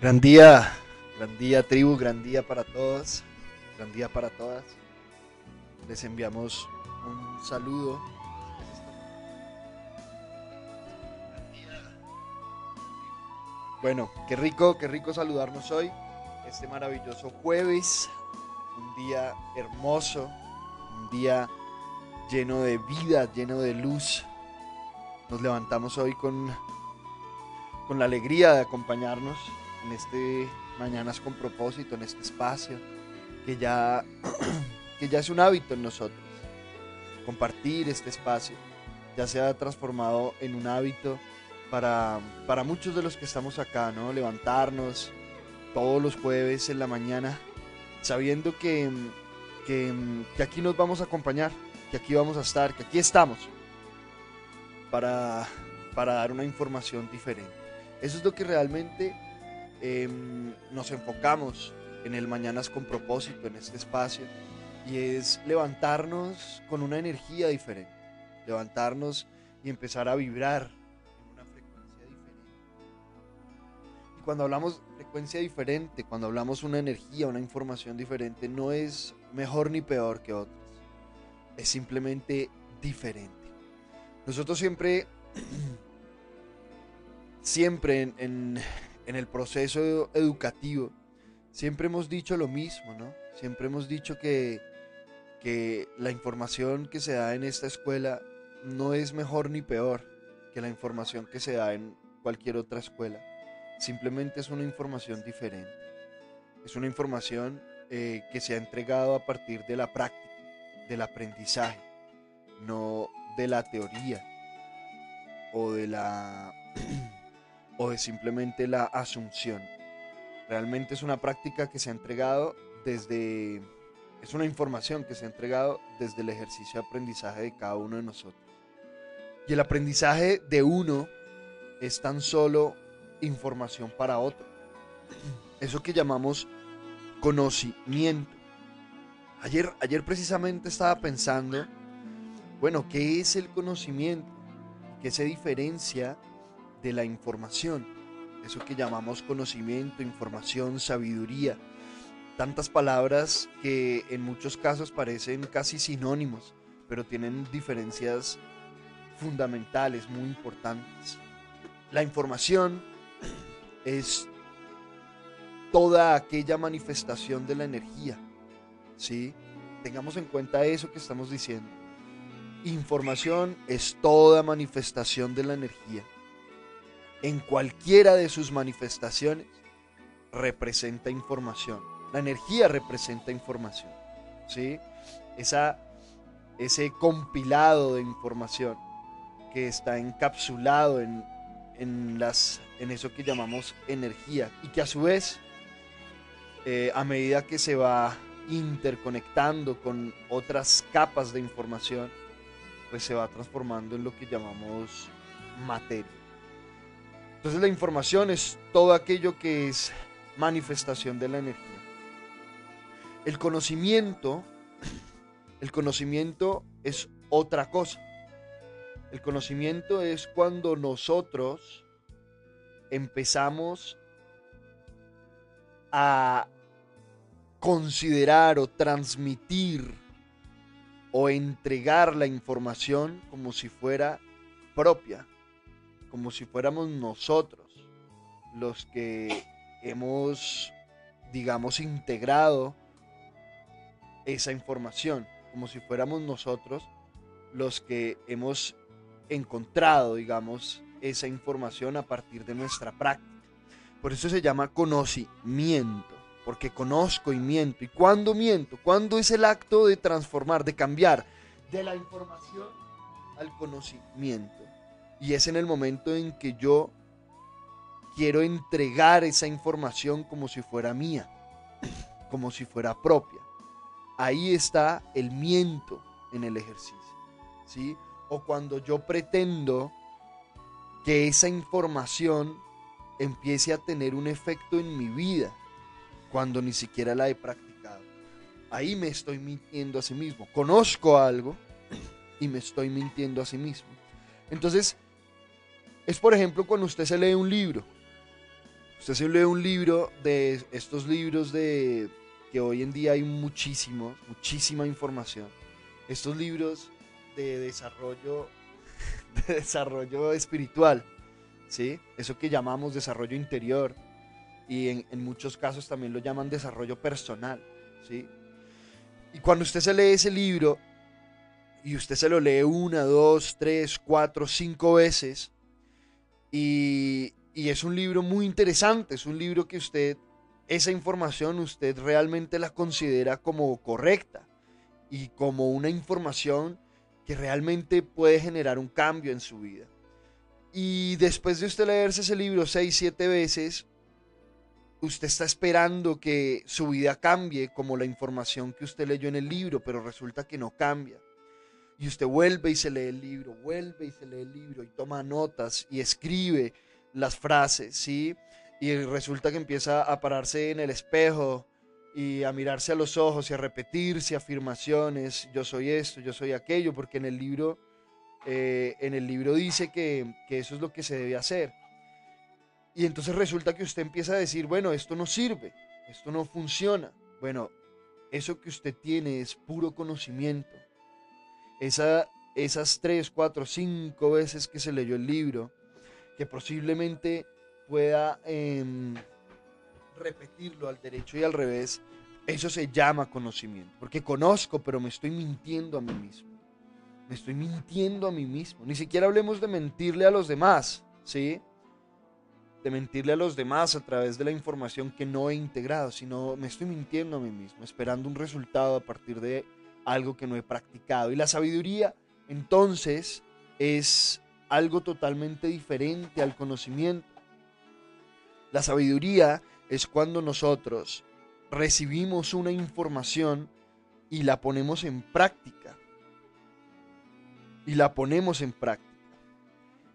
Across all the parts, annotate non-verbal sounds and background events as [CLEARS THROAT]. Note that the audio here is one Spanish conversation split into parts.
Gran día, gran día tribu, gran día para todos, gran día para todas. Les enviamos un saludo. Bueno, qué rico, qué rico saludarnos hoy, este maravilloso jueves, un día hermoso, un día lleno de vida, lleno de luz. Nos levantamos hoy con, con la alegría de acompañarnos en este Mañanas con propósito, en este espacio, que ya, [CLEARS THROAT] que ya es un hábito en nosotros. Compartir este espacio ya se ha transformado en un hábito para, para muchos de los que estamos acá, ¿no? Levantarnos todos los jueves en la mañana, sabiendo que, que, que aquí nos vamos a acompañar, que aquí vamos a estar, que aquí estamos para, para dar una información diferente. Eso es lo que realmente Em, nos enfocamos en el Mañanas con propósito, en este espacio, y es levantarnos con una energía diferente, levantarnos y empezar a vibrar en una frecuencia diferente. Y cuando hablamos frecuencia diferente, cuando hablamos una energía, una información diferente, no es mejor ni peor que otras, es simplemente diferente. Nosotros siempre, [CLEARS THROAT] siempre en el proceso educativo, siempre hemos dicho lo mismo, ¿no? Siempre hemos dicho que, que la información que se da en esta escuela no es mejor ni peor que la información que se da en cualquier otra escuela. Simplemente es una información diferente. Es una información eh, que se ha entregado a partir de la práctica, del aprendizaje, no de la teoría o de la [CLEARS THROAT] o de simplemente la asunción. Realmente es una práctica que se ha entregado desde, es una información que se ha entregado desde el ejercicio de aprendizaje de cada uno de nosotros. Y el aprendizaje de uno es tan solo información para otro. Eso que llamamos conocimiento. Ayer, ayer precisamente estaba pensando, bueno, ¿qué es el conocimiento? ¿Qué se diferencia de la información, eso que llamamos conocimiento, información, sabiduría. Tantas palabras que en muchos casos parecen casi sinónimos, pero tienen diferencias fundamentales, muy importantes. La información es toda aquella manifestación de la energía, ¿sí? Tengamos en cuenta eso que estamos diciendo. Información es toda manifestación de la energía en cualquiera de sus manifestaciones representa información. La energía representa información. ¿sí? Esa, ese compilado de información que está encapsulado en, en, las, en eso que llamamos energía y que a su vez, eh, a medida que se va interconectando con otras capas de información, pues se va transformando en lo que llamamos materia. Entonces la información es todo aquello que es manifestación de la energía. El conocimiento, el conocimiento es otra cosa. El conocimiento es cuando nosotros empezamos a considerar o transmitir o entregar la información como si fuera propia como si fuéramos nosotros los que hemos, digamos, integrado esa información, como si fuéramos nosotros los que hemos encontrado, digamos, esa información a partir de nuestra práctica. Por eso se llama conocimiento, porque conozco y miento. ¿Y cuándo miento? ¿Cuándo es el acto de transformar, de cambiar de la información al conocimiento? Y es en el momento en que yo quiero entregar esa información como si fuera mía, como si fuera propia. Ahí está el miento en el ejercicio. ¿sí? O cuando yo pretendo que esa información empiece a tener un efecto en mi vida cuando ni siquiera la he practicado. Ahí me estoy mintiendo a sí mismo. Conozco algo y me estoy mintiendo a sí mismo. Entonces, es por ejemplo cuando usted se lee un libro. Usted se lee un libro de estos libros de que hoy en día hay muchísimo, muchísima información. Estos libros de desarrollo, [LAUGHS] de desarrollo espiritual, ¿sí? Eso que llamamos desarrollo interior y en, en muchos casos también lo llaman desarrollo personal, ¿sí? Y cuando usted se lee ese libro y usted se lo lee una, dos, tres, cuatro, cinco veces y, es un libro muy interesante, es un libro que usted, esa información usted realmente la considera como correcta y como una información que realmente puede generar un cambio en su vida. Y después de usted leerse ese libro seis, siete veces, usted está esperando que su vida cambie como la información que usted leyó en el libro, pero resulta que no cambia. Y usted vuelve y se lee el libro, vuelve y se lee el libro y toma notas y escribe las frases, ¿sí? Y resulta que empieza a pararse en el espejo y a mirarse a los ojos y a repetirse afirmaciones, yo soy esto, yo soy aquello, porque en el libro, eh, en el libro dice que, que eso es lo que se debe hacer. Y entonces resulta que usted empieza a decir, bueno, esto no sirve, esto no funciona. Bueno, eso que usted tiene es puro conocimiento. Esa, esas tres, cuatro, cinco veces que se leyó el libro, que posiblemente pueda em, repetirlo al derecho y al revés, eso se llama conocimiento. Porque conozco, pero me estoy mintiendo a mí mismo. Me estoy mintiendo a mí mismo. Ni siquiera hablemos de mentirle a los demás, ¿sí? De mentirle a los demás a través de la información que no he integrado, sino me estoy mintiendo a mí mismo, esperando un resultado a partir de algo que no he practicado. Y la sabiduría, entonces, es algo totalmente diferente al conocimiento. La sabiduría es cuando nosotros recibimos una información y la ponemos en práctica. Y la ponemos en práctica.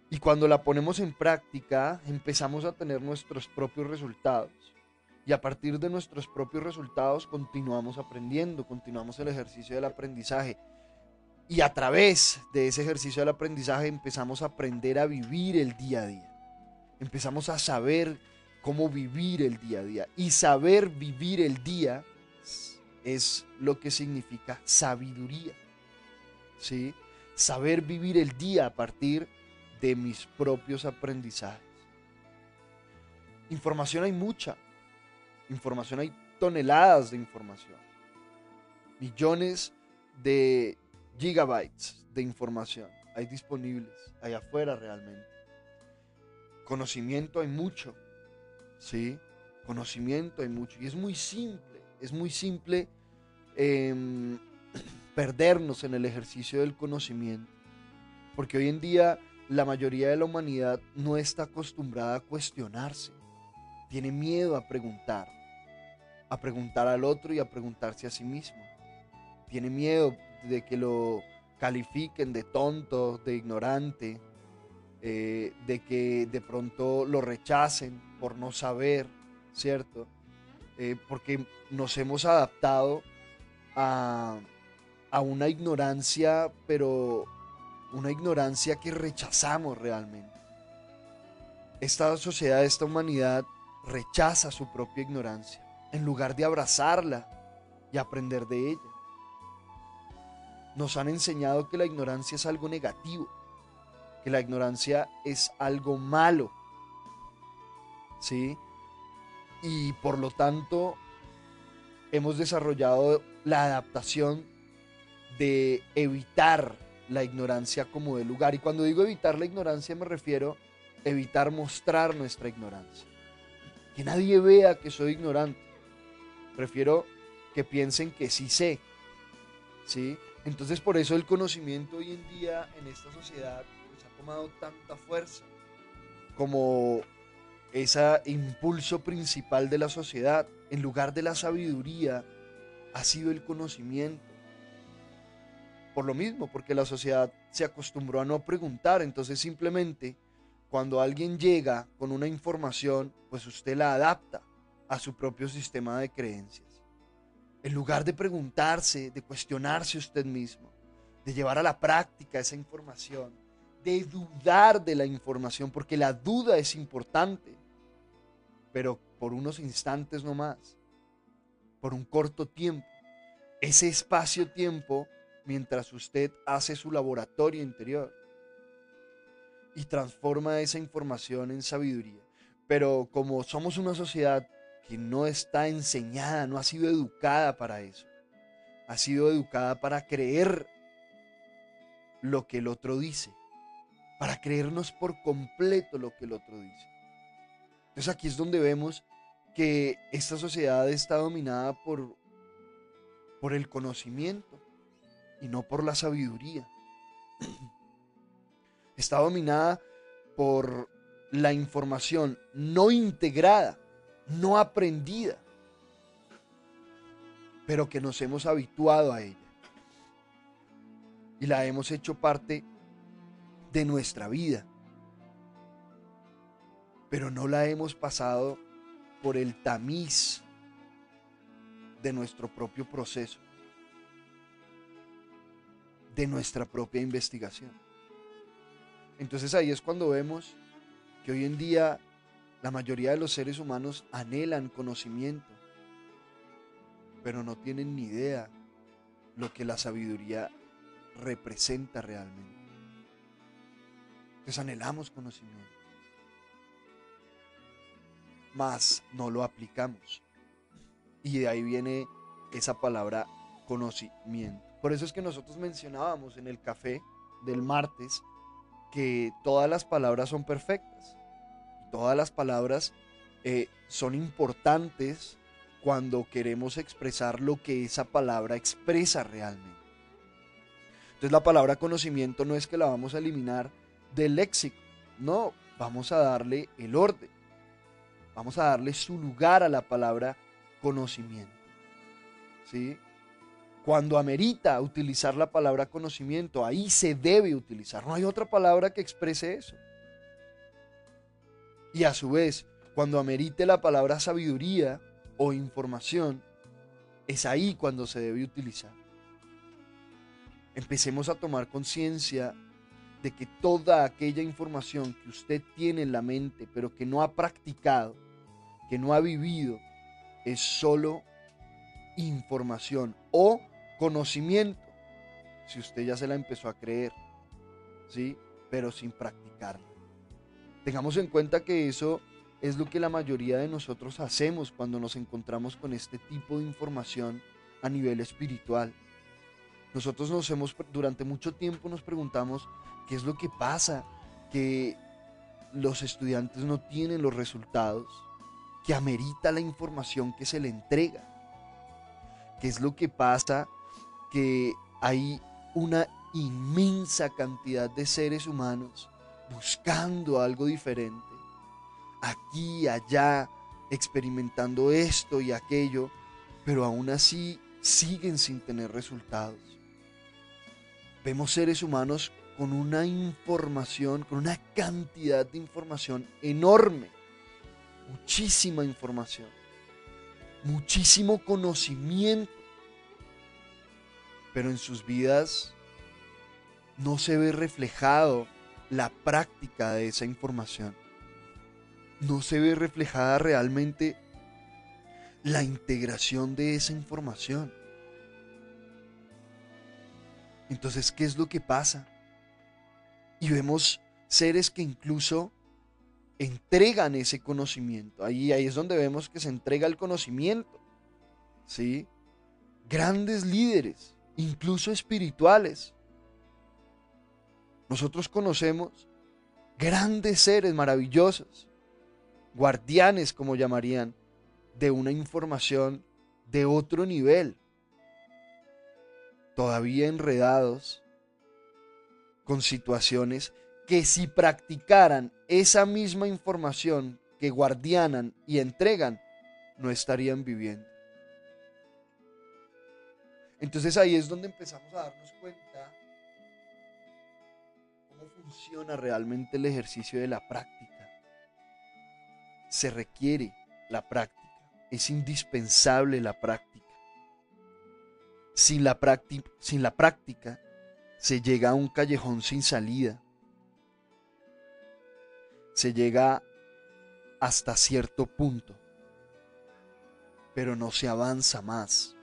Y cuando la ponemos en práctica, empezamos a tener nuestros propios resultados. Y a partir de nuestros propios resultados continuamos aprendiendo, continuamos el ejercicio del aprendizaje. Y a través de ese ejercicio del aprendizaje empezamos a aprender a vivir el día a día. Empezamos a saber cómo vivir el día a día. Y saber vivir el día es lo que significa sabiduría. ¿Sí? Saber vivir el día a partir de mis propios aprendizajes. Información hay mucha. Información hay toneladas de información. Millones de gigabytes de información hay disponibles allá afuera realmente. Conocimiento hay mucho. ¿sí? Conocimiento hay mucho. Y es muy simple, es muy simple em, [CLEARS THROAT] perdernos en el ejercicio del conocimiento. Porque hoy en día la mayoría de la humanidad no está acostumbrada a cuestionarse. Tiene miedo a preguntar. A preguntar al otro y a preguntarse a sí mismo. Tiene miedo de que lo califiquen de tonto, de ignorante, eh, de que de pronto lo rechacen por no saber, ¿cierto? Eh, porque nos hemos adaptado a, a una ignorancia, pero una ignorancia que rechazamos realmente. Esta sociedad, esta humanidad rechaza su propia ignorancia en lugar de abrazarla y aprender de ella. Nos han enseñado que la ignorancia es algo negativo, que la ignorancia es algo malo. ¿Sí? Y por lo tanto hemos desarrollado la adaptación de evitar la ignorancia como de lugar. Y cuando digo evitar la ignorancia me refiero a evitar mostrar nuestra ignorancia. Que nadie vea que soy ignorante. Prefiero que piensen que sí sé. ¿Sí? Entonces por eso el conocimiento hoy en día en esta sociedad pues, ha tomado tanta fuerza como ese impulso principal de la sociedad. En lugar de la sabiduría ha sido el conocimiento. Por lo mismo, porque la sociedad se acostumbró a no preguntar, entonces simplemente cuando alguien llega con una información, pues usted la adapta a su propio sistema de creencias. En lugar de preguntarse, de cuestionarse usted mismo, de llevar a la práctica esa información, de dudar de la información, porque la duda es importante. pero por unos instantes no más, por un corto tiempo. Ese espacio-tiempo mientras usted hace su laboratorio interior y transforma esa información en sabiduría. Pero como somos una sociedad que no está enseñada, no ha sido educada para eso, ha sido educada para creer lo que el otro dice, para creernos por completo lo que el otro dice. Entonces aquí es donde vemos que esta sociedad está dominada por, por el conocimiento y no por la sabiduría. Está dominada por la información no integrada, no aprendida, pero que nos hemos habituado a ella. Y la hemos hecho parte de nuestra vida. Pero no la hemos pasado por el tamiz de nuestro propio proceso de nuestra propia investigación. Entonces ahí es cuando vemos que hoy en día la mayoría de los seres humanos anhelan conocimiento, pero no tienen ni idea lo que la sabiduría representa realmente. Entonces anhelamos conocimiento, mas no lo aplicamos. Y de ahí viene esa palabra conocimiento. Por eso es que nosotros mencionábamos en el café del martes que todas las palabras son perfectas. Todas las palabras eh, son importantes cuando queremos expresar lo que esa palabra expresa realmente. Entonces la palabra conocimiento no es que la vamos a eliminar del léxico, no, vamos a darle el orden, vamos a darle su lugar a la palabra conocimiento. ¿Sí? Cuando amerita utilizar la palabra conocimiento, ahí se debe utilizar. No hay otra palabra que exprese eso. Y a su vez, cuando amerite la palabra sabiduría o información, es ahí cuando se debe utilizar. Empecemos a tomar conciencia de que toda aquella información que usted tiene en la mente, pero que no ha practicado, que no ha vivido, es solo información o conocimiento, si usted ya se la empezó a creer, ¿sí? Pero sin practicarla. Tengamos en cuenta que eso es lo que la mayoría de nosotros hacemos cuando nos encontramos con este tipo de información a nivel espiritual. Nosotros nos hemos, durante mucho tiempo nos preguntamos qué es lo que pasa, que los estudiantes no tienen los resultados, que amerita la información que se le entrega. ¿Qué es lo que pasa que hay una inmensa cantidad de seres humanos buscando algo diferente, aquí, allá, experimentando esto y aquello, pero aún así siguen sin tener resultados. Vemos seres humanos con una información, con una cantidad de información enorme, muchísima información, muchísimo conocimiento pero en sus vidas no se ve reflejado la práctica de esa información. No se ve reflejada realmente la integración de esa información. Entonces, ¿qué es lo que pasa? Y vemos seres que incluso entregan ese conocimiento. Ahí, ahí es donde vemos que se entrega el conocimiento. ¿Sí? Grandes líderes incluso espirituales. Nosotros conocemos grandes seres maravillosos, guardianes como llamarían, de una información de otro nivel, todavía enredados con situaciones que si practicaran esa misma información que guardianan y entregan, no estarían viviendo. Entonces ahí es donde empezamos a darnos cuenta funciona realmente el ejercicio de la práctica. Se requiere la práctica, es indispensable la práctica. Sin la, práctica, sin la práctica se llega a un callejón sin salida. Se llega hasta cierto punto, pero no se avanza más.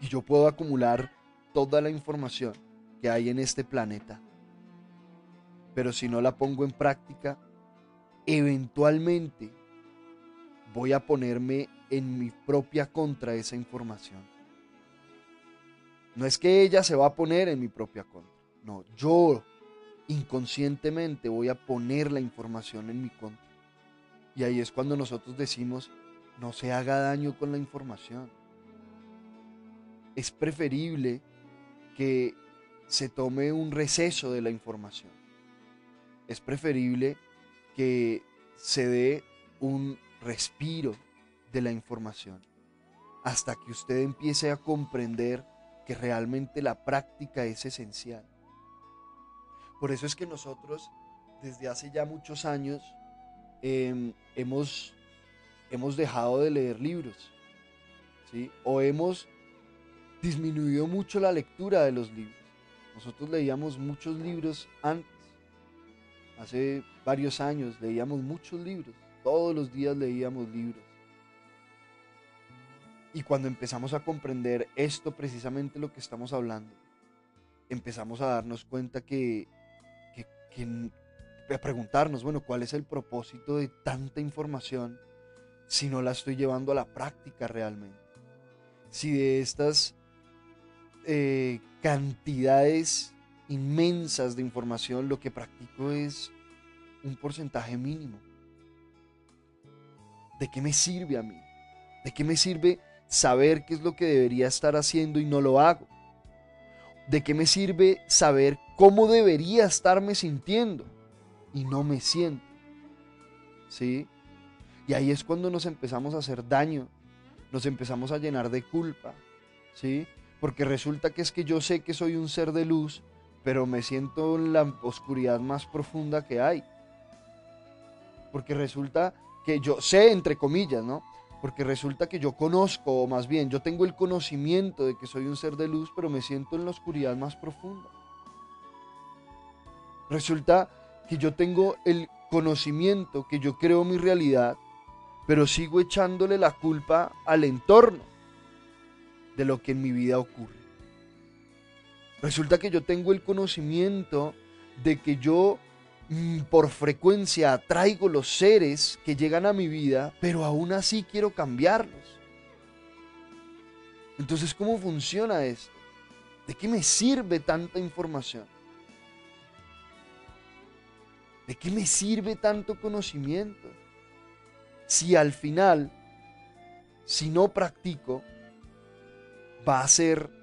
Y yo puedo acumular toda la información que hay en este planeta, pero si no la pongo en práctica, eventualmente voy a ponerme en mi propia contra esa información. No es que ella se va a poner en mi propia contra, no, yo inconscientemente voy a poner la información en mi contra. Y ahí es cuando nosotros decimos, no se haga daño con la información. Es preferible que se tome un receso de la información. Es preferible que se dé un respiro de la información hasta que usted empiece a comprender que realmente la práctica es esencial. Por eso es que nosotros desde hace ya muchos años em, hemos, hemos dejado de leer libros, ¿sí? O hemos disminuido mucho la lectura de los libros. Nosotros leíamos muchos libros antes, hace varios años leíamos muchos libros, todos los días leíamos libros. Y cuando empezamos a comprender esto, precisamente lo que estamos hablando, empezamos a darnos cuenta que a preguntarnos, bueno, ¿cuál es el propósito de tanta información si no la estoy llevando a la práctica realmente? Si de estas eh, cantidades inmensas de información lo que practico es un porcentaje mínimo. ¿De qué me sirve a mí? ¿De qué me sirve saber qué es lo que debería estar haciendo y no lo hago? ¿De qué me sirve saber cómo debería estarme sintiendo y no me siento. ¿Sí? Y ahí es cuando nos empezamos a hacer daño, nos empezamos a llenar de culpa, ¿sí? Porque resulta que es que yo sé que soy un ser de luz, pero me siento en la oscuridad más profunda que hay. Porque resulta que yo sé, entre comillas, ¿no? Porque resulta que yo conozco, o más bien, yo tengo el conocimiento de que soy un ser de luz, pero me siento en la oscuridad más profunda. Resulta que yo tengo el conocimiento, que yo creo mi realidad, pero sigo echándole la culpa al entorno de lo que en mi vida ocurre. Resulta que yo tengo el conocimiento de que yo mm, por frecuencia atraigo los seres que llegan a mi vida, pero aún así quiero cambiarlos. Entonces, ¿cómo funciona esto? ¿De qué me sirve tanta información? ¿De qué me sirve tanto conocimiento? Si al final, si no practico, va a ser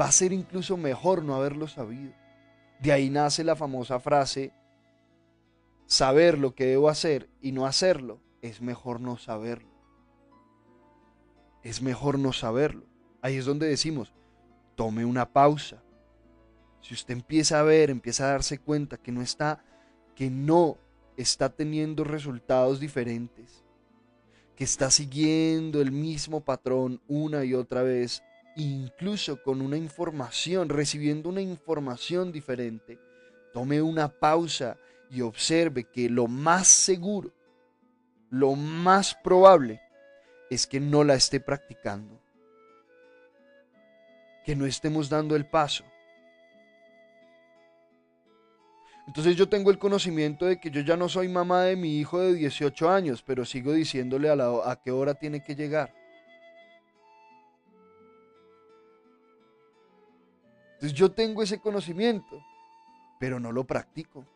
va a ser incluso mejor no haberlo sabido. De ahí nace la famosa frase saber lo que debo hacer y no hacerlo, es mejor no saberlo. Es mejor no saberlo. Ahí es donde decimos, tome una pausa. Si usted empieza a ver, empieza a darse cuenta que no está que no está teniendo resultados diferentes, que está siguiendo el mismo patrón una y otra vez, incluso con una información, recibiendo una información diferente, tome una pausa y observe que lo más seguro, lo más probable es que no la esté practicando, que no estemos dando el paso Entonces yo tengo el conocimiento de que yo ya no soy mamá de mi hijo de 18 años, pero sigo diciéndole a, la, a qué hora tiene que llegar. Entonces yo tengo ese conocimiento, pero no lo practico.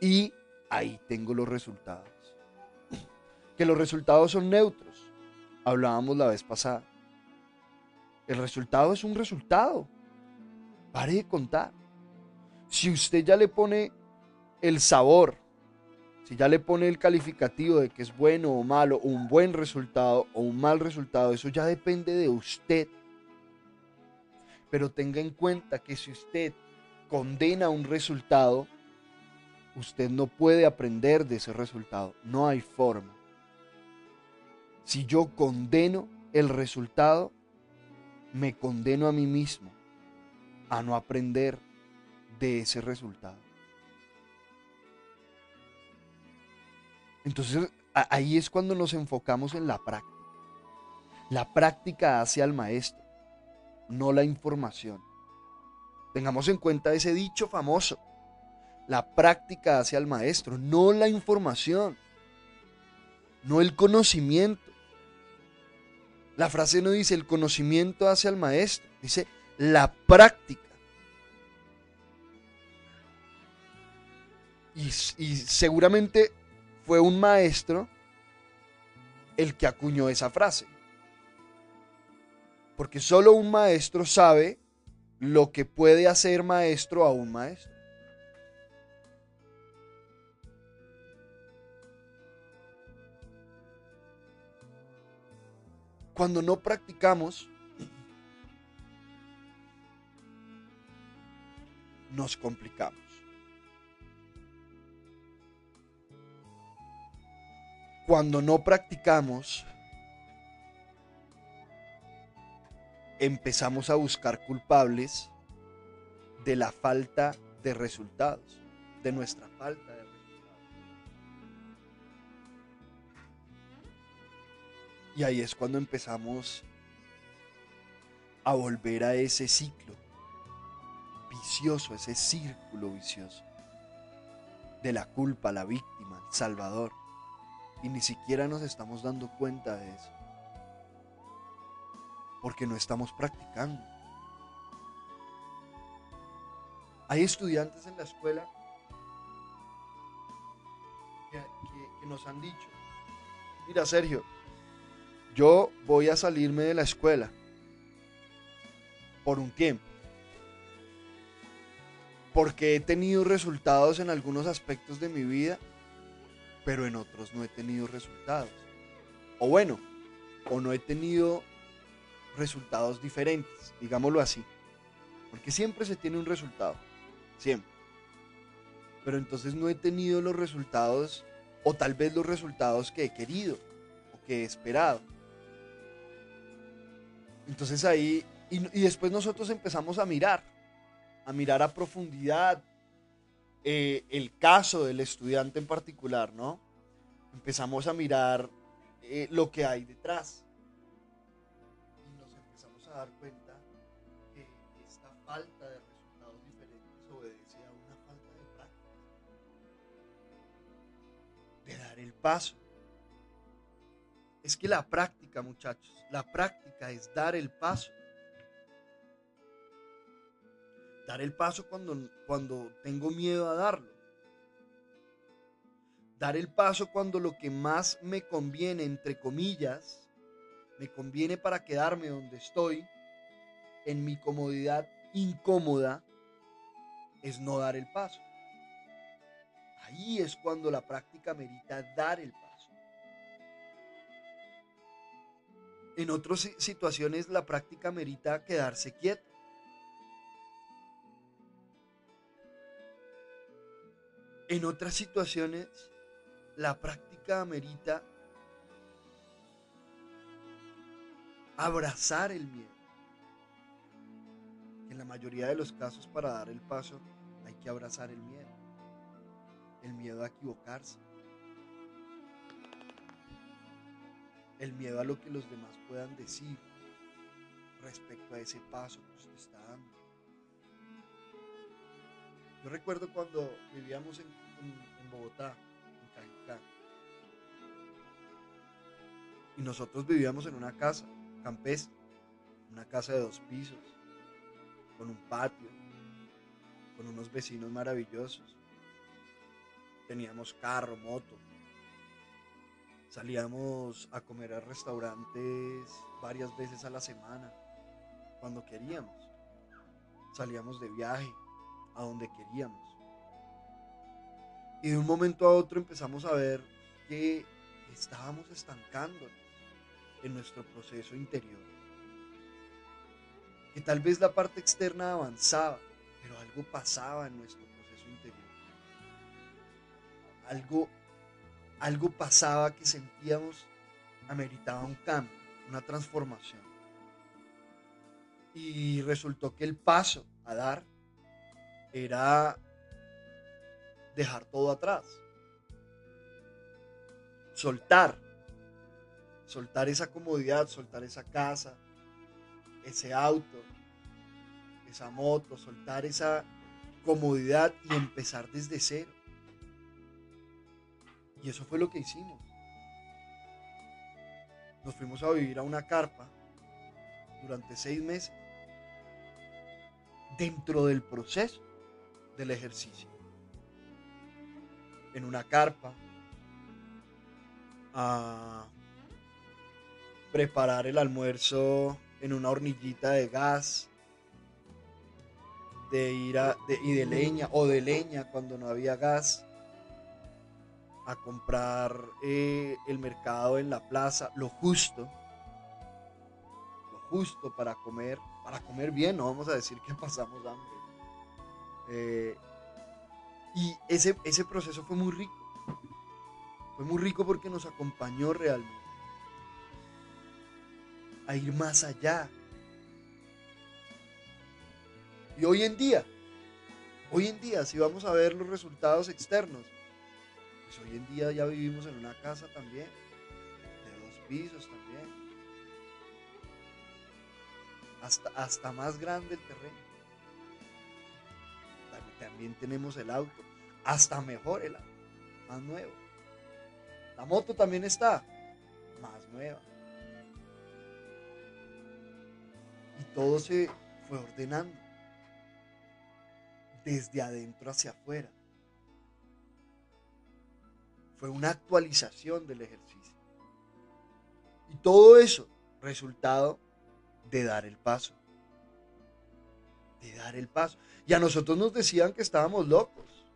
Y ahí tengo los resultados. [CLEARS THROAT] Que los resultados son neutros. Hablábamos la vez pasada. El resultado es un resultado. Pare de contar. Si usted ya le pone el sabor, si ya le pone el calificativo de que es bueno o malo, un buen resultado o un mal resultado, eso ya depende de usted. Pero tenga en cuenta que si usted condena un resultado, usted no puede aprender de ese resultado. No hay forma. Si yo condeno el resultado, me condeno a mí mismo a no aprender de ese resultado. Entonces ahí es cuando nos enfocamos en la práctica. La práctica hace al maestro, no la información. Tengamos en cuenta ese dicho famoso. La práctica hace al maestro, no la información, no el conocimiento. La frase no dice el conocimiento hace al maestro, dice la práctica. Y, y seguramente fue un maestro el que acuñó esa frase. Porque solo un maestro sabe lo que puede hacer maestro a un maestro. Cuando no practicamos, nos complicamos. Cuando no practicamos, empezamos a buscar culpables de la falta de resultados, de nuestra falta de resultados. Y ahí es cuando empezamos a volver a ese ciclo vicioso, ese círculo vicioso de la culpa, la víctima, el salvador. Y ni siquiera nos estamos dando cuenta de eso. Porque no estamos practicando. Hay estudiantes en la escuela que, nos han dicho, mira Sergio, yo voy a salirme de la escuela por un tiempo. Porque he tenido resultados en algunos aspectos de mi vida pero en otros no he tenido resultados. O bueno, o no he tenido resultados diferentes, digámoslo así. Porque siempre se tiene un resultado, siempre. Pero entonces no he tenido los resultados, o tal vez los resultados que he querido, o que he esperado. Entonces ahí, y, después nosotros empezamos a mirar, a mirar a profundidad, eh, el caso del estudiante en particular, ¿no? Empezamos a mirar eh, lo que hay detrás. Dar cuenta que esta falta de resultados diferentes obedece a una falta de práctica. De dar el paso. Es que la práctica, muchachos, la práctica es dar el paso. Dar el paso cuando, cuando tengo miedo a darlo. Dar el paso cuando lo que más me conviene, entre comillas, me conviene para quedarme donde estoy, en mi comodidad incómoda, es no dar el paso. Ahí es cuando la práctica merita dar el paso. En otras situaciones la práctica merita quedarse quieto. En otras situaciones, la práctica amerita abrazar el miedo. En la mayoría de los casos, para dar el paso, hay que abrazar el miedo. El miedo a equivocarse. El miedo a lo que los demás puedan decir respecto a ese paso que usted está dando. Yo recuerdo cuando vivíamos en, Bogotá, en Cajicá, y nosotros vivíamos en una casa campestre, una casa de dos pisos, con un patio, con unos vecinos maravillosos. Teníamos carro, moto. Salíamos a comer a restaurantes varias veces a la semana, cuando queríamos. Salíamos de viaje, a donde queríamos. Y de un momento a otro empezamos a ver que estábamos estancándonos en nuestro proceso interior. Que tal vez la parte externa avanzaba, pero algo pasaba en nuestro proceso interior. Algo, algo pasaba que sentíamos ameritaba un cambio, una transformación. Y resultó que el paso a dar era dejar todo atrás. soltar, soltar esa comodidad, soltar esa casa, ese auto, esa moto, soltar esa comodidad y empezar desde cero. Y eso fue lo que hicimos. Nos fuimos a vivir a una carpa durante seis meses dentro del proceso del ejercicio. En una carpa, a preparar el almuerzo en una hornillita de gas, de ir y de leña o de leña cuando no había gas, a comprar eh, el mercado en la plaza, lo justo, lo justo para comer, para comer bien, no vamos a decir que [LAUGHS] pasamos hambre. Eh, y ese, ese proceso fue muy rico. Fue muy rico porque nos acompañó realmente a ir más allá. Y hoy en día, hoy en día, si vamos a ver los resultados externos, pues hoy en día ya vivimos en una casa también, de dos pisos también. Hasta, hasta más grande el terreno. También tenemos el auto, hasta mejor el auto, más nuevo. La moto también está más nueva. Y todo se fue ordenando desde adentro hacia afuera. Fue una actualización del ejercicio. Y todo eso, resultado de dar el paso. De dar el paso. Y a nosotros nos decían que estábamos locos.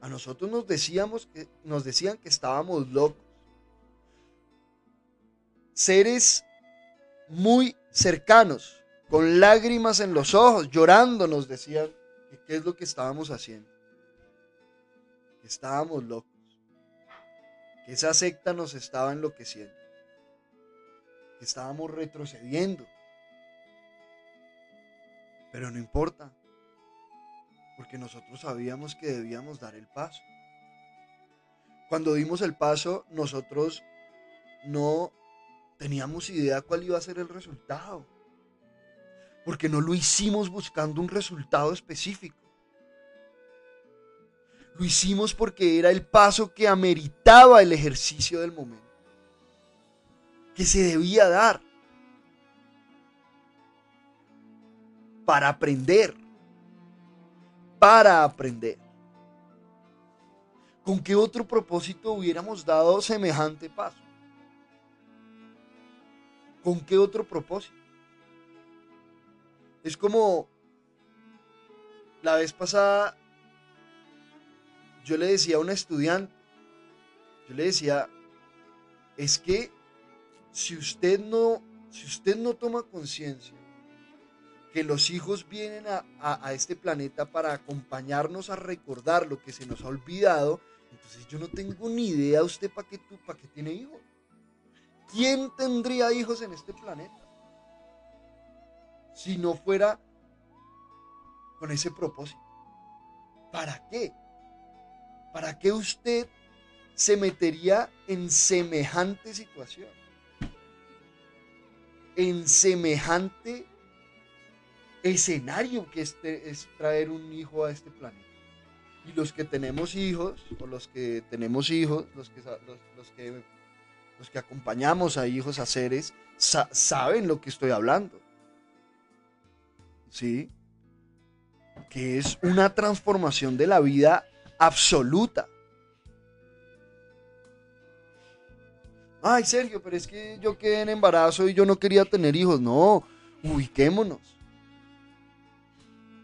A nosotros nos, decíamos que, nos decían que estábamos locos. Seres muy cercanos, con lágrimas en los ojos, llorando, nos decían que qué es lo que estábamos haciendo. Que estábamos locos. Que esa secta nos estaba enloqueciendo. Que estábamos retrocediendo. Pero no importa porque nosotros sabíamos que debíamos dar el paso. Cuando dimos el paso, nosotros no teníamos idea cuál iba a ser el resultado, porque no lo hicimos buscando un resultado específico. Lo hicimos porque era el paso que ameritaba el ejercicio del momento, que se debía dar para aprender para aprender. ¿Con qué otro propósito hubiéramos dado semejante paso? ¿Con qué otro propósito? Es como la vez pasada yo le decía a una estudiante, yo le decía, es que si usted no, si usted no toma conciencia que los hijos vienen a, este planeta para acompañarnos a recordar lo que se nos ha olvidado, entonces yo no tengo ni idea usted qué, para qué tiene hijos. ¿Quién tendría hijos en este planeta? Si no fuera con ese propósito. ¿Para qué? ¿Para qué usted se metería en semejante situación? En semejante escenario que es traer un hijo a este planeta. Y los que tenemos hijos, o los que tenemos hijos, los que, los, que, los que acompañamos a hijos, a seres, saben lo que estoy hablando. ¿Sí? Que es una transformación de la vida absoluta. Ay, Sergio, pero es que yo quedé en embarazo y yo no quería tener hijos. No, ubiquémonos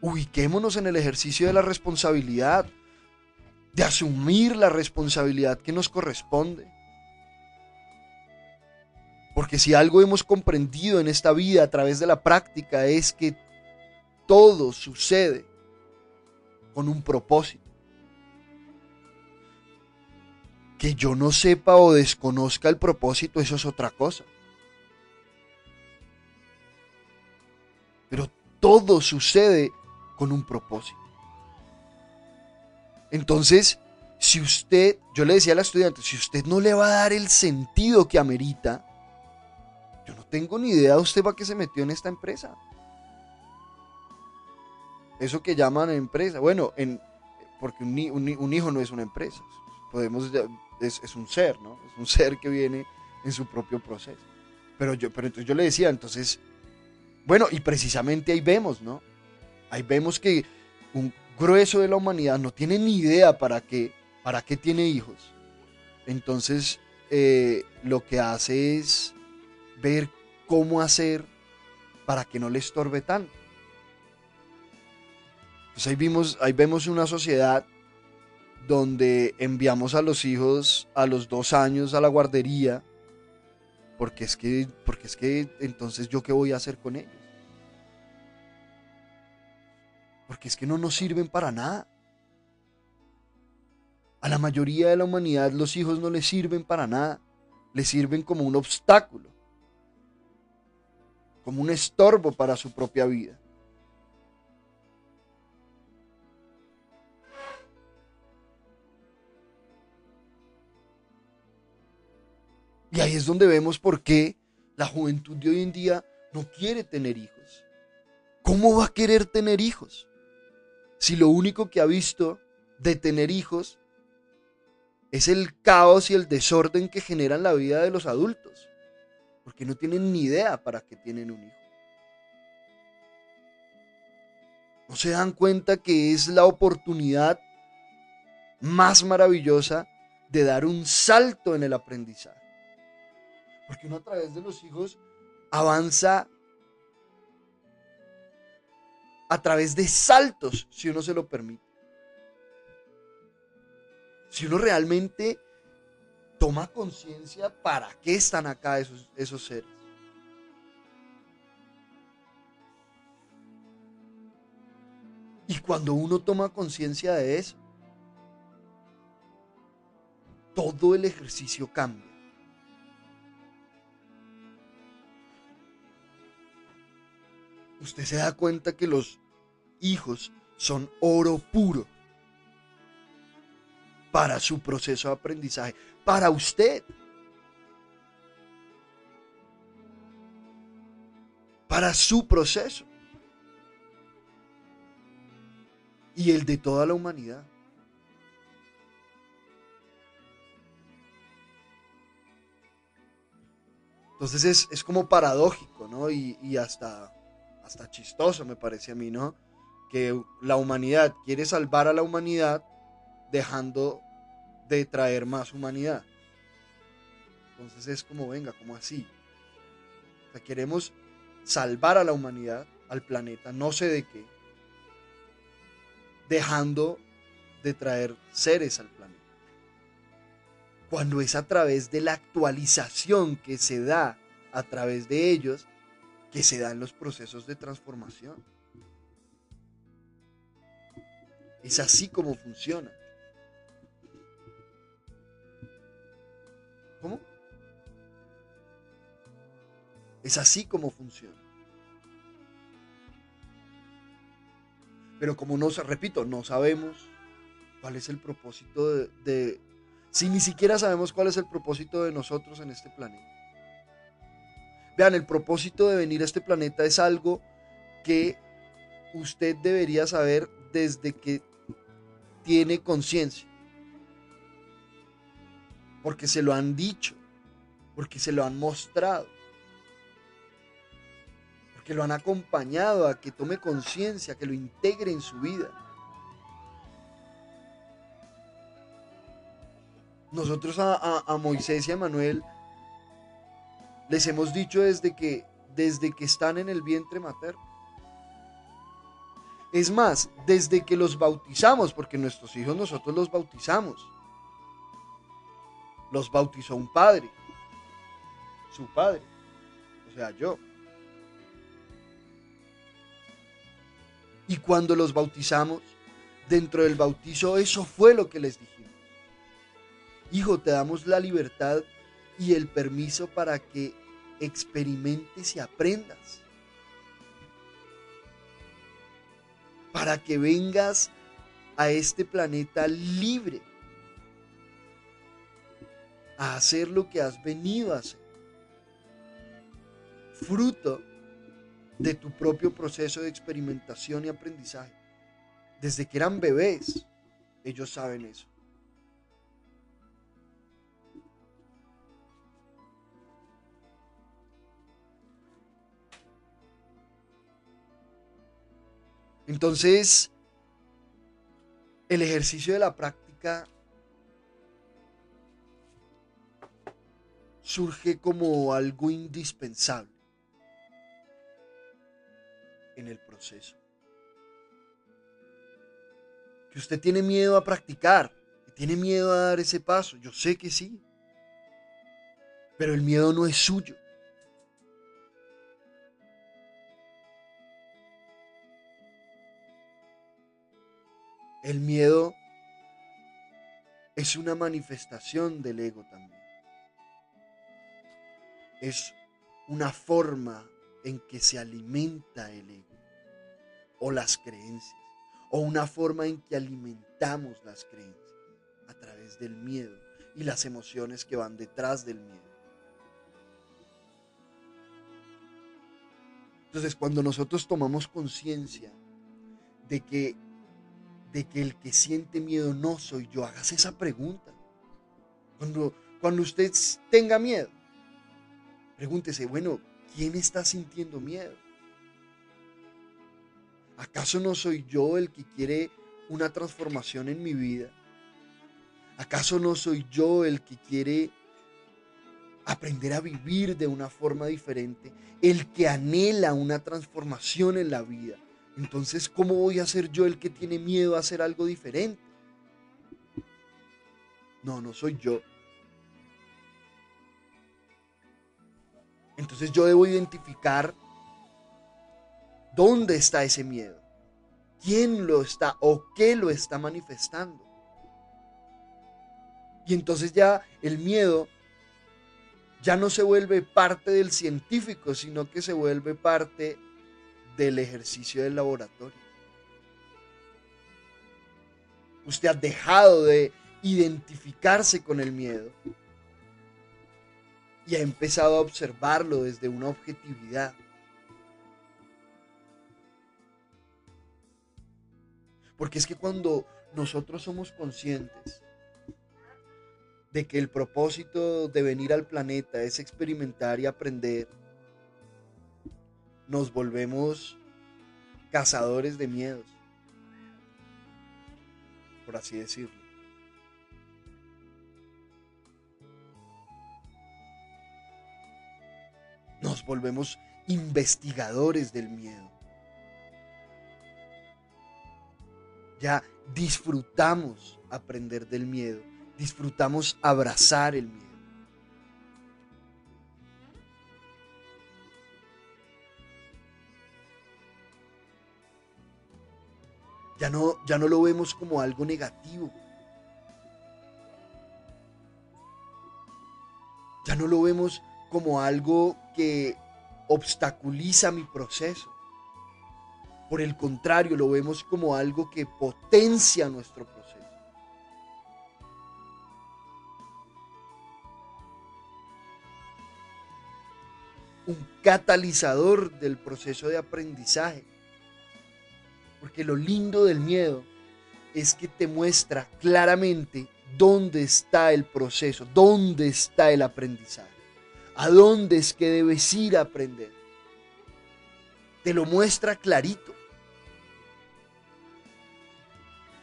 ubiquémonos en el ejercicio de la responsabilidad, de asumir la responsabilidad que nos corresponde. Porque si algo hemos comprendido en esta vida a través de la práctica es que todo sucede con un propósito. Que yo no sepa o desconozca el propósito, eso es otra cosa. Pero todo sucede con un propósito. Entonces, si usted, yo le decía a la estudiante, si usted no le va a dar el sentido que amerita, yo no tengo ni idea de usted para qué se metió en esta empresa. Eso que llaman empresa. Bueno, en, porque un, hijo no es una empresa. Podemos, es, es, un ser, ¿no? Es un [LAUGHS] ser que viene en su propio proceso. Pero yo, pero entonces yo le decía, entonces, bueno, y precisamente ahí vemos, ¿no? Ahí vemos que un grueso de la humanidad no tiene ni idea para qué, para qué tiene hijos. Entonces, eh, lo que hace es ver cómo hacer para que no le estorbe tanto. Entonces ahí, vimos, ahí vemos una sociedad donde enviamos a los hijos a los dos años a la guardería, porque es que, porque es que entonces yo qué voy a hacer con ellos. Porque es que no nos sirven para nada. A la mayoría de la humanidad los hijos no les sirven para nada. Les sirven como un obstáculo. Como un estorbo para su propia vida. Y ahí es donde vemos por qué la juventud de hoy en día no quiere tener hijos. ¿Cómo va a querer tener hijos? Si lo único que ha visto de tener hijos es el caos y el desorden que generan la vida de los adultos, porque no tienen ni idea para qué tienen un hijo. No se dan cuenta que es la oportunidad más maravillosa de dar un salto en el aprendizaje. Porque uno a través de los hijos avanza a través de saltos, si uno se lo permite. Si uno realmente toma conciencia para qué están acá esos, esos seres. Y cuando uno toma conciencia de eso, todo el ejercicio cambia. usted se da cuenta que los hijos son oro puro para su proceso de aprendizaje, para usted. Para su proceso. Y el de toda la humanidad. Entonces es, como paradójico, ¿no? Y, y hasta hasta chistoso me parece a mí, ¿no? Que la humanidad quiere salvar a la humanidad dejando de traer más humanidad. Entonces es como, venga, como así. O sea, queremos salvar a la humanidad, al planeta, no sé de qué, dejando de traer seres al planeta. Cuando es a través de la actualización que se da a través de ellos que se dan los procesos de transformación. Es así como funciona. ¿Cómo? Es así como funciona. Pero como no, repito, no sabemos cuál es el propósito de, de, si ni siquiera sabemos cuál es el propósito de nosotros en este planeta. Vean, el propósito de venir a este planeta es algo que usted debería saber desde que tiene conciencia. Porque se lo han dicho, porque se lo han mostrado, porque lo han acompañado a que tome conciencia, que lo integre en su vida. Nosotros a, a Moisés y a Manuel les hemos dicho desde que, desde que están en el vientre materno. Es más, desde que los bautizamos, porque nuestros hijos nosotros los bautizamos. Los bautizó un padre, su padre, o sea, yo. Y cuando los bautizamos, dentro del bautizo, eso fue lo que les dijimos. Hijo, te damos la libertad y el permiso para que experimentes y aprendas. Para que vengas a este planeta libre, a hacer lo que has venido a hacer. Fruto de tu propio proceso de experimentación y aprendizaje. Desde que eran bebés, ellos saben eso. Entonces, el ejercicio de la práctica surge como algo indispensable en el proceso. Que usted tiene miedo a practicar, que tiene miedo a dar ese paso. Yo sé que sí. Pero el miedo no es suyo. El miedo es una manifestación del ego también. Es una forma en que se alimenta el ego o las creencias o una forma en que alimentamos las creencias a través del miedo y las emociones que van detrás del miedo. Entonces, cuando nosotros tomamos conciencia de que de que el que siente miedo no soy yo. Hágase esa pregunta. Cuando, cuando usted tenga miedo, pregúntese, bueno, ¿quién está sintiendo miedo? ¿Acaso no soy yo el que quiere una transformación en mi vida? ¿Acaso no soy yo el que quiere aprender a vivir de una forma diferente? El que anhela una transformación en la vida. Entonces, ¿cómo voy a ser yo el que tiene miedo a hacer algo diferente? No, no soy yo. Entonces yo debo identificar dónde está ese miedo, quién lo está o qué lo está manifestando. Y entonces ya el miedo ya no se vuelve parte del científico, sino que se vuelve parte del ejercicio del laboratorio. Usted ha dejado de identificarse con el miedo y ha empezado a observarlo desde una objetividad. Porque es que cuando nosotros somos conscientes de que el propósito de venir al planeta es experimentar y aprender, nos volvemos cazadores de miedos, por así decirlo. Volvemos investigadores del miedo. Ya disfrutamos aprender del miedo, disfrutamos abrazar el miedo. Ya no, ya no lo vemos como algo negativo. Ya no lo vemos como algo que obstaculiza mi proceso. Por el contrario, lo vemos como algo que potencia nuestro proceso. Un catalizador del proceso de aprendizaje. Porque lo lindo del miedo es que te muestra claramente dónde está el proceso, dónde está el aprendizaje, a dónde es que debes ir a aprender. Te lo muestra clarito.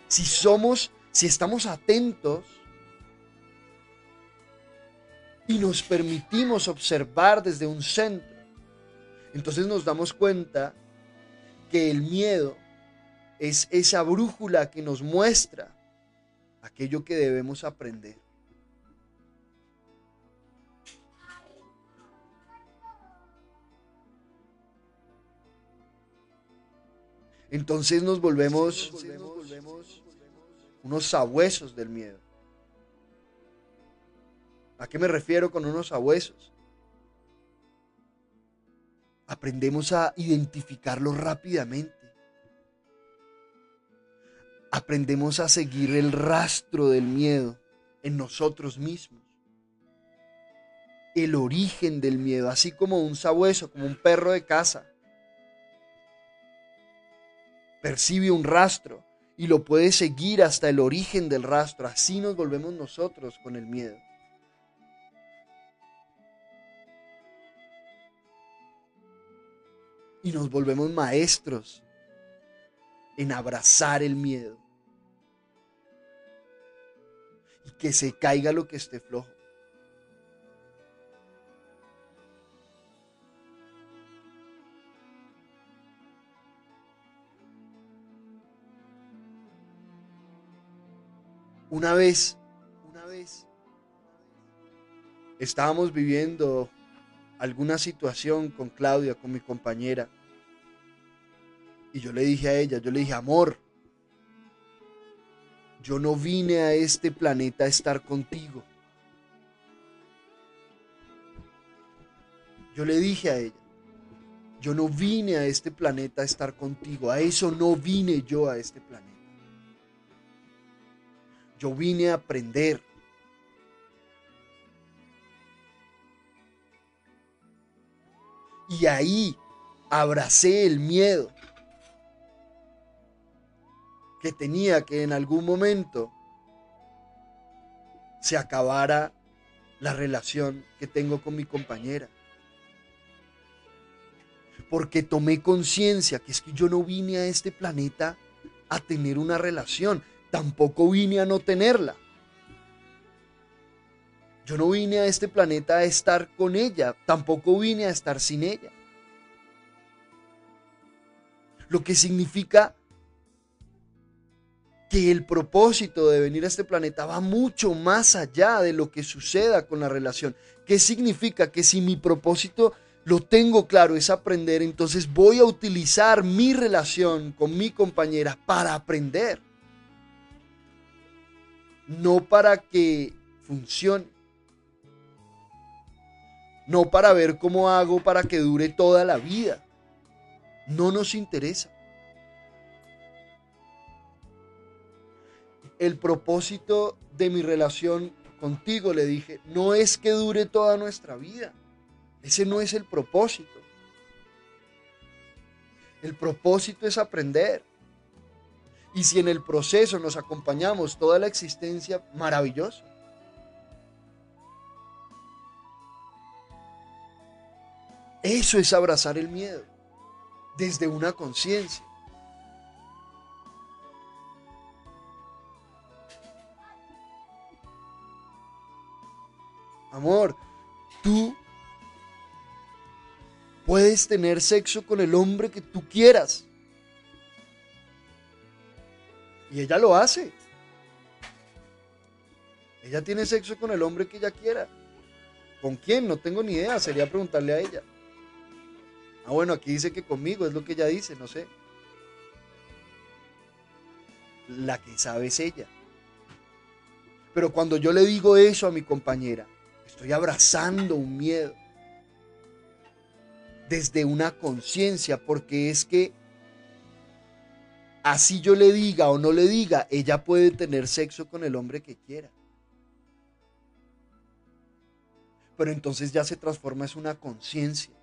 Si somos, si estamos atentos y nos permitimos observar desde un centro, entonces nos damos cuenta que el miedo es esa brújula que nos muestra aquello que debemos aprender. Entonces nos volvemos unos sabuesos del miedo. ¿A qué me refiero con unos sabuesos? Aprendemos a identificarlo rápidamente aprendemos a seguir el rastro del miedo en nosotros mismos. el origen del miedo, así como un sabueso, como un perro de casa. Percibe un rastro y lo puede seguir hasta el origen del rastro. Así nos volvemos nosotros con el miedo. Y nos volvemos maestros en abrazar el miedo. Y que se caiga lo que esté flojo. Una vez, una vez, estábamos viviendo alguna situación con Claudia, con mi compañera. Y yo le dije a ella, yo le dije, amor, yo no vine a este planeta a estar contigo. Yo le dije a ella, yo no vine a este planeta a estar contigo, a eso no vine yo a este planeta. Yo vine a aprender. Y ahí abracé el miedo que tenía que en algún momento se acabara la relación que tengo con mi compañera. Porque tomé conciencia que es que yo no vine a este planeta a tener una relación tampoco vine a no tenerla. Yo no vine a este planeta a estar con ella, tampoco vine a estar sin ella. Lo que significa que el propósito de venir a este planeta va mucho más allá de lo que suceda con la relación. ¿Qué significa? Que si mi propósito lo tengo claro, es aprender, entonces voy a utilizar mi relación con mi compañera para aprender no para que funcione, no para ver cómo hago para que dure toda la vida. No nos interesa. El propósito de mi relación contigo, le dije, no es que dure toda nuestra vida. Ese no es el propósito. El propósito es aprender. Y si en el proceso nos acompañamos toda la existencia, maravilloso. Eso es abrazar el miedo desde una conciencia. Amor, tú puedes tener sexo con el hombre que tú quieras. Y ella lo hace. Ella tiene sexo con el hombre que ella quiera. ¿Con quién? No tengo ni idea. Sería preguntarle a ella. Ah, bueno, aquí dice que conmigo, es lo que ella dice, no sé. La que sabe es ella. Pero cuando yo le digo eso a mi compañera, estoy abrazando un miedo. Desde una conciencia, porque es que así yo le diga o no le diga, ella puede tener sexo con el hombre que quiera. Pero entonces ya se transforma en una conciencia.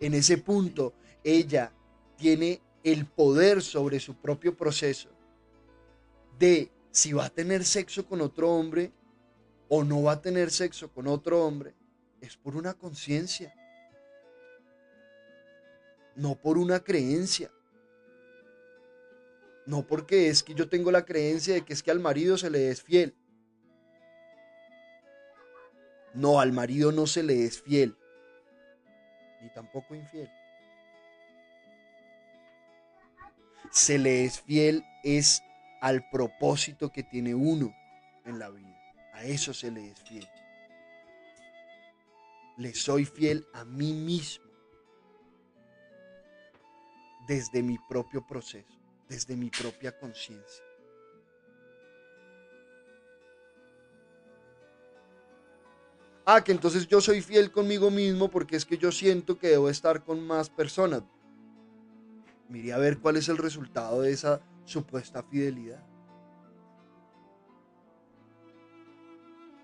En ese punto, ella tiene el poder sobre su propio proceso de si va a tener sexo con otro hombre o no va a tener sexo con otro hombre, es por una conciencia no por una creencia. No porque es que yo tengo la creencia de que es que al marido se le es fiel. No, al marido no se le es fiel. Ni tampoco infiel. Se le es fiel es al propósito que tiene uno en la vida. A eso se le es fiel. Le soy fiel a mí mismo desde mi propio proceso, desde mi propia conciencia. Ah, que entonces yo soy fiel conmigo mismo porque es que yo siento que debo estar con más personas. Mire a ver cuál es el resultado de esa supuesta fidelidad.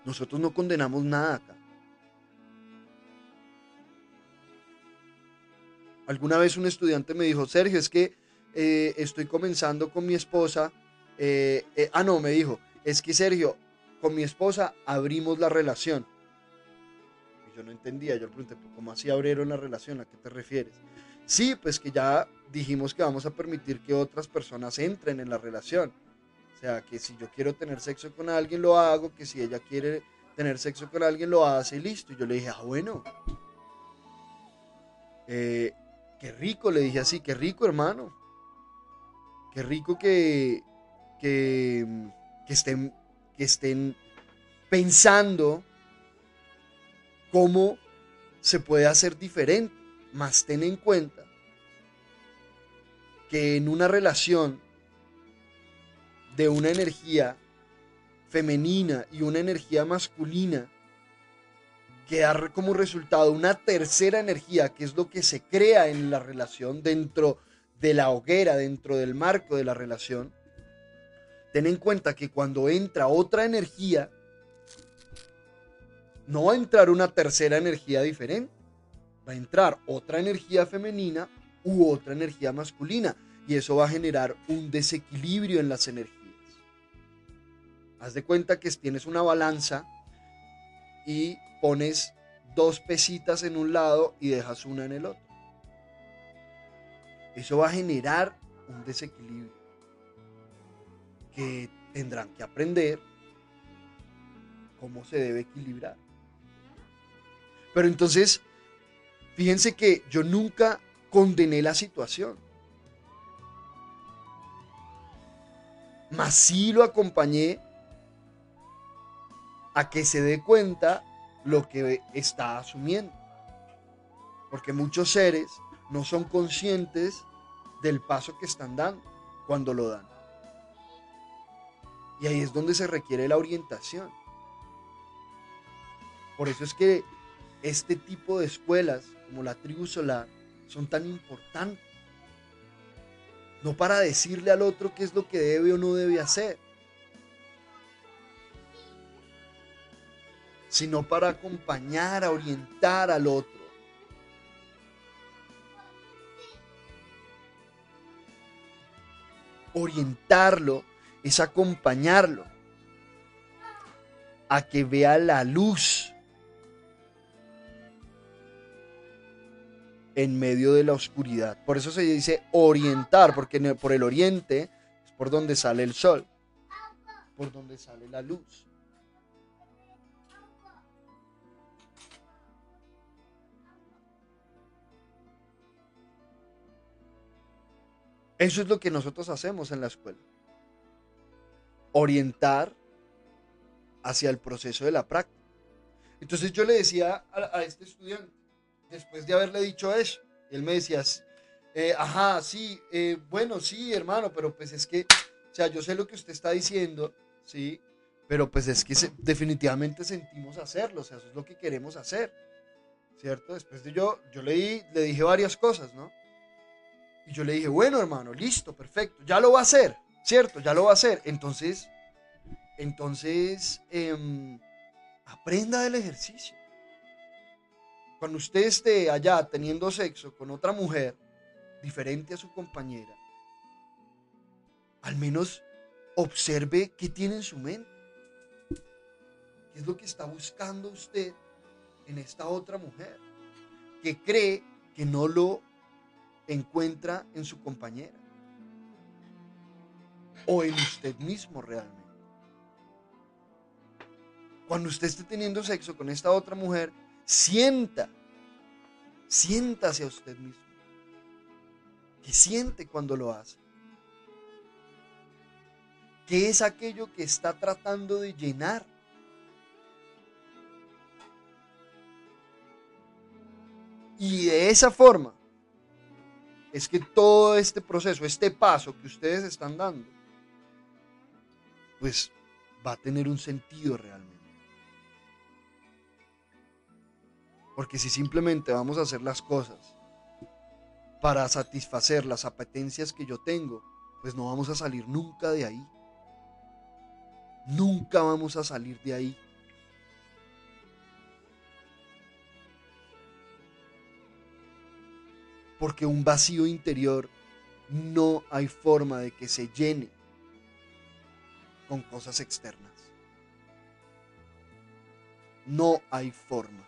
Nosotros no condenamos nada acá. Alguna vez un estudiante me dijo, Sergio, es que eh, estoy comenzando con mi esposa. Eh, eh, ah, no, me dijo, es que Sergio, con mi esposa abrimos la relación. Y yo no entendía, yo le pregunté, ¿cómo así abrieron la relación? ¿A qué te refieres? Sí, pues que ya dijimos que vamos a permitir que otras personas entren en la relación. O sea, que si yo quiero tener sexo con alguien, lo hago, que si ella quiere tener sexo con alguien, lo hace y listo. Y yo le dije, ah, bueno. Eh, qué rico, le dije así, qué rico, hermano. Qué rico que, que, estén, que estén pensando cómo se puede hacer diferente. Más ten en cuenta que en una relación de una energía femenina y una energía masculina, que da como resultado una tercera energía, que es lo que se crea en la relación dentro de la hoguera, dentro del marco de la relación, ten en cuenta que cuando entra otra energía, no va a entrar una tercera energía diferente, va a entrar otra energía femenina u otra energía masculina y eso va a generar un desequilibrio en las energías. Haz de cuenta que tienes una balanza y pones dos pesitas en un lado y dejas una en el otro. Eso va a generar un desequilibrio que tendrán que aprender cómo se debe equilibrar. Pero entonces, fíjense que yo nunca condené la situación. Mas sí lo acompañé a que se dé cuenta lo que está asumiendo. Porque muchos seres no son conscientes del paso que están dando cuando lo dan. Y ahí es donde se requiere la orientación. Por eso es que este tipo de escuelas, como la tribu solar, son tan importantes. No para decirle al otro qué es lo que debe o no debe hacer, sino para acompañar, a orientar al otro. Orientarlo es acompañarlo a que vea la luz en medio de la oscuridad. Por eso se dice orientar, porque por el oriente es por donde sale el sol, por donde sale la luz. Eso es lo que nosotros hacemos en la escuela. Orientar hacia el proceso de la práctica. Entonces yo le decía a, este estudiante, después de haberle dicho eso, él me decía, eh, ajá, sí, eh, bueno, sí, hermano, pero pues es que, o sea, yo sé lo que usted está diciendo, sí, pero pues es que definitivamente sentimos hacerlo, o sea, eso es lo que queremos hacer, ¿cierto? Después de yo, yo le, le dije varias cosas, ¿no? Y yo le dije, bueno, hermano, listo, perfecto, ya lo va a hacer, ¿cierto? Ya lo va a hacer. Entonces, entonces, em, aprenda del ejercicio. Cuando usted esté allá teniendo sexo con otra mujer diferente a su compañera, al menos observe qué tiene en su mente. ¿Qué es lo que está buscando usted en esta otra mujer? Que cree que no lo encuentra en su compañera o en usted mismo realmente. Cuando usted esté teniendo sexo con esta otra mujer, sienta, siéntase a usted mismo. ¿Qué siente cuando lo hace? ¿Qué es aquello que está tratando de llenar? Y de esa forma es que todo este proceso, este paso que ustedes están dando, pues va a tener un sentido realmente. Porque si simplemente vamos a hacer las cosas para satisfacer las apetencias que yo tengo, pues no vamos a salir nunca de ahí. Nunca vamos a salir de ahí. Porque un vacío interior no hay forma de que se llene con cosas externas. No hay forma.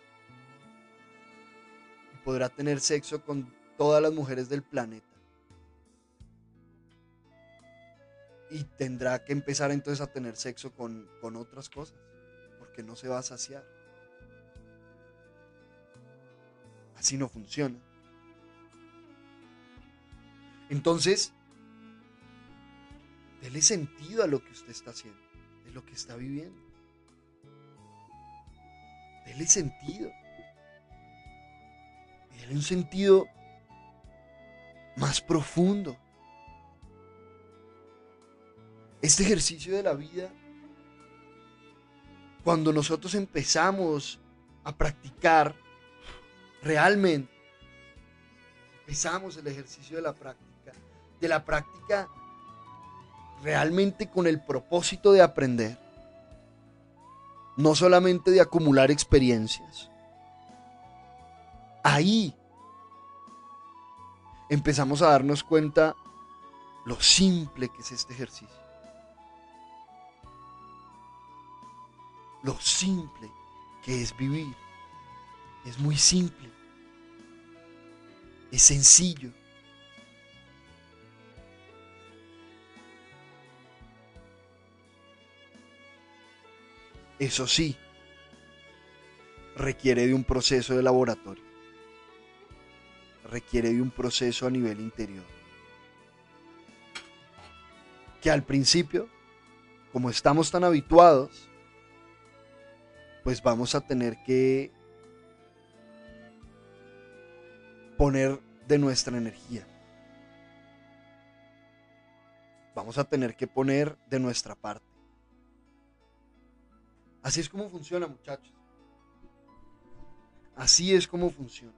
Y podrá tener sexo con todas las mujeres del planeta. Y tendrá que empezar entonces a tener sexo con, con otras cosas. Porque no se va a saciar. Así no funciona. Entonces, dele sentido a lo que usted está haciendo, de lo que está viviendo. Dele sentido. Dele un sentido más profundo. Este ejercicio de la vida, cuando nosotros empezamos a practicar realmente, empezamos el ejercicio de la práctica, de la práctica realmente con el propósito de aprender, no solamente de acumular experiencias. Ahí empezamos a darnos cuenta lo simple que es este ejercicio. Lo simple que es vivir. Es muy simple. Es sencillo. Eso sí, requiere de un proceso de laboratorio. Requiere de un proceso a nivel interior. Que al principio, como estamos tan habituados, pues vamos a tener que poner de nuestra energía. Vamos a tener que poner de nuestra parte. Así es como funciona, muchachos. Así es como funciona.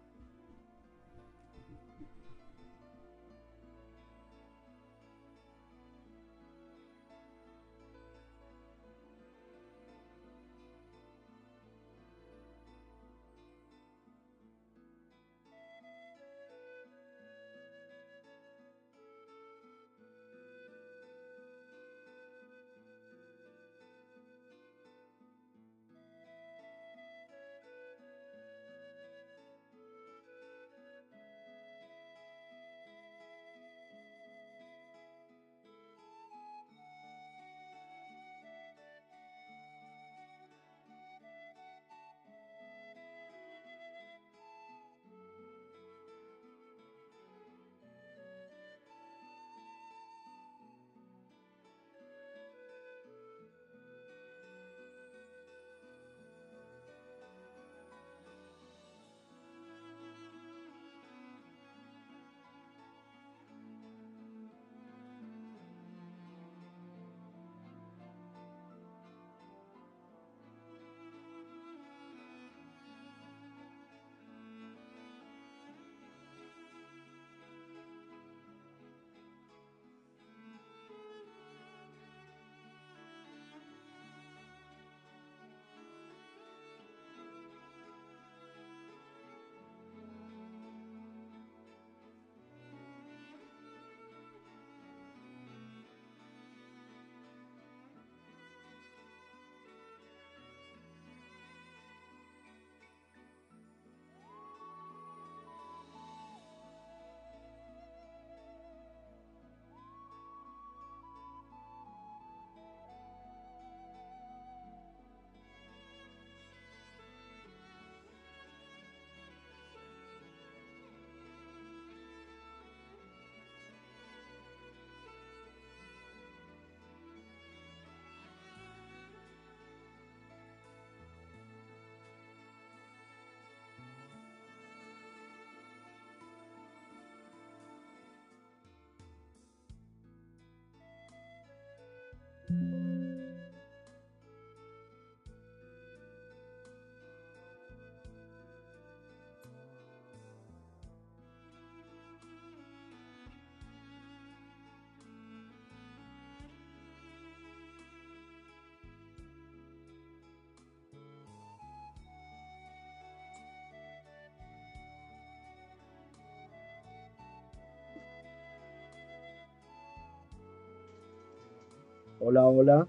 Hola, hola.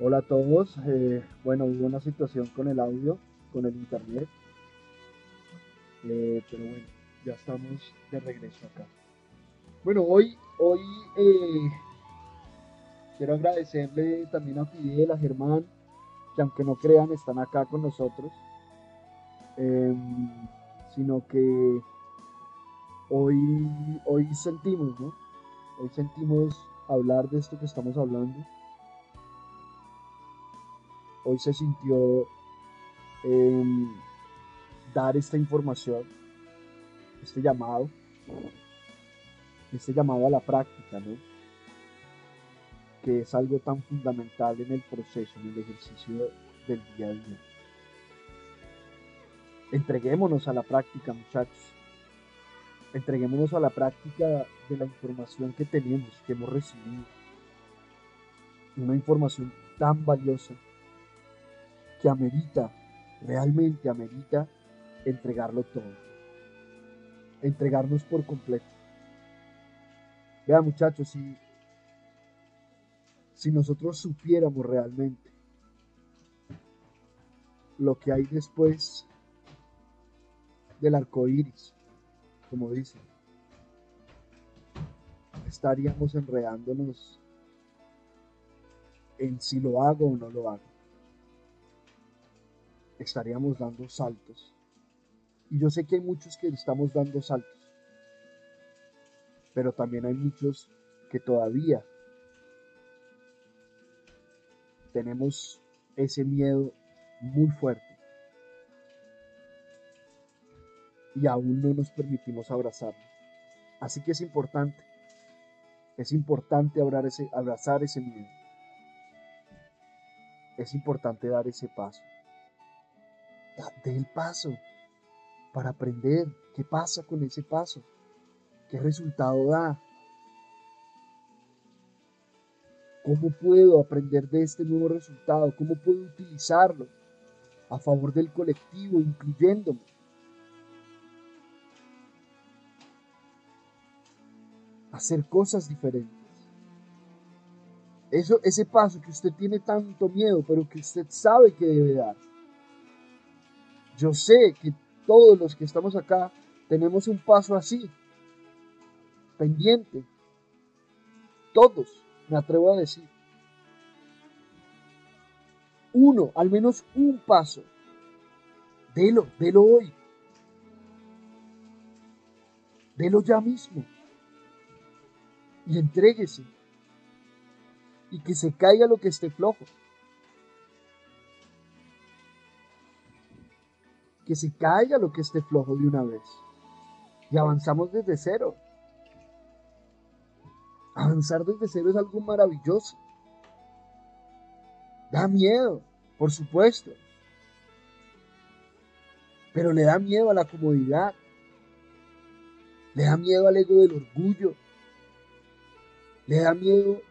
Hola a todos. Eh, bueno, hubo una situación con el audio, con el internet. Eh, pero bueno, ya estamos de regreso acá. Bueno, hoy, hoy eh, quiero agradecerle también a Fidel, a Germán, que aunque no crean, están acá con nosotros. Em, sino que hoy, hoy sentimos, ¿no? Hoy sentimos hablar de esto que estamos hablando. Hoy se sintió em, dar esta información, este llamado, este llamado a la práctica, ¿no? Que es algo tan fundamental en el proceso, en el ejercicio del día a día. Entreguémonos a la práctica, muchachos entreguémonos a la práctica de la información que tenemos, que hemos recibido. Una información tan valiosa que amerita, realmente amerita entregarlo todo. Entregarnos por completo. Vean muchachos, si, si nosotros supiéramos realmente lo que hay después del arco iris, como dicen. Estaríamos enredándonos en si lo hago o no lo hago. Estaríamos dando saltos. Y yo sé que hay muchos que estamos dando saltos. Pero también hay muchos que todavía tenemos ese miedo muy fuerte y aún no nos permitimos abrazarlo. Así que es importante, es importante abrazar ese, miedo. Es importante dar ese paso. De el paso para aprender qué pasa con ese paso, qué resultado da. ¿Cómo puedo aprender de este nuevo resultado? ¿Cómo puedo utilizarlo a favor del colectivo, incluyéndome? Hacer cosas diferentes. Eso, ese paso que usted tiene tanto miedo, pero que usted sabe que debe dar. Yo sé que todos los que estamos acá tenemos un paso así, pendiente. Todos, me atrevo a decir. Uno, al menos un paso. Delo, delo hoy. Delo ya mismo y entréguese. Y que se caiga lo que esté flojo. Que se caiga lo que esté flojo de una vez. Y avanzamos desde cero. Avanzar desde cero es algo maravilloso. Da miedo, por supuesto. Pero le da miedo a la comodidad. Le da miedo al ego del orgullo. Le da miedo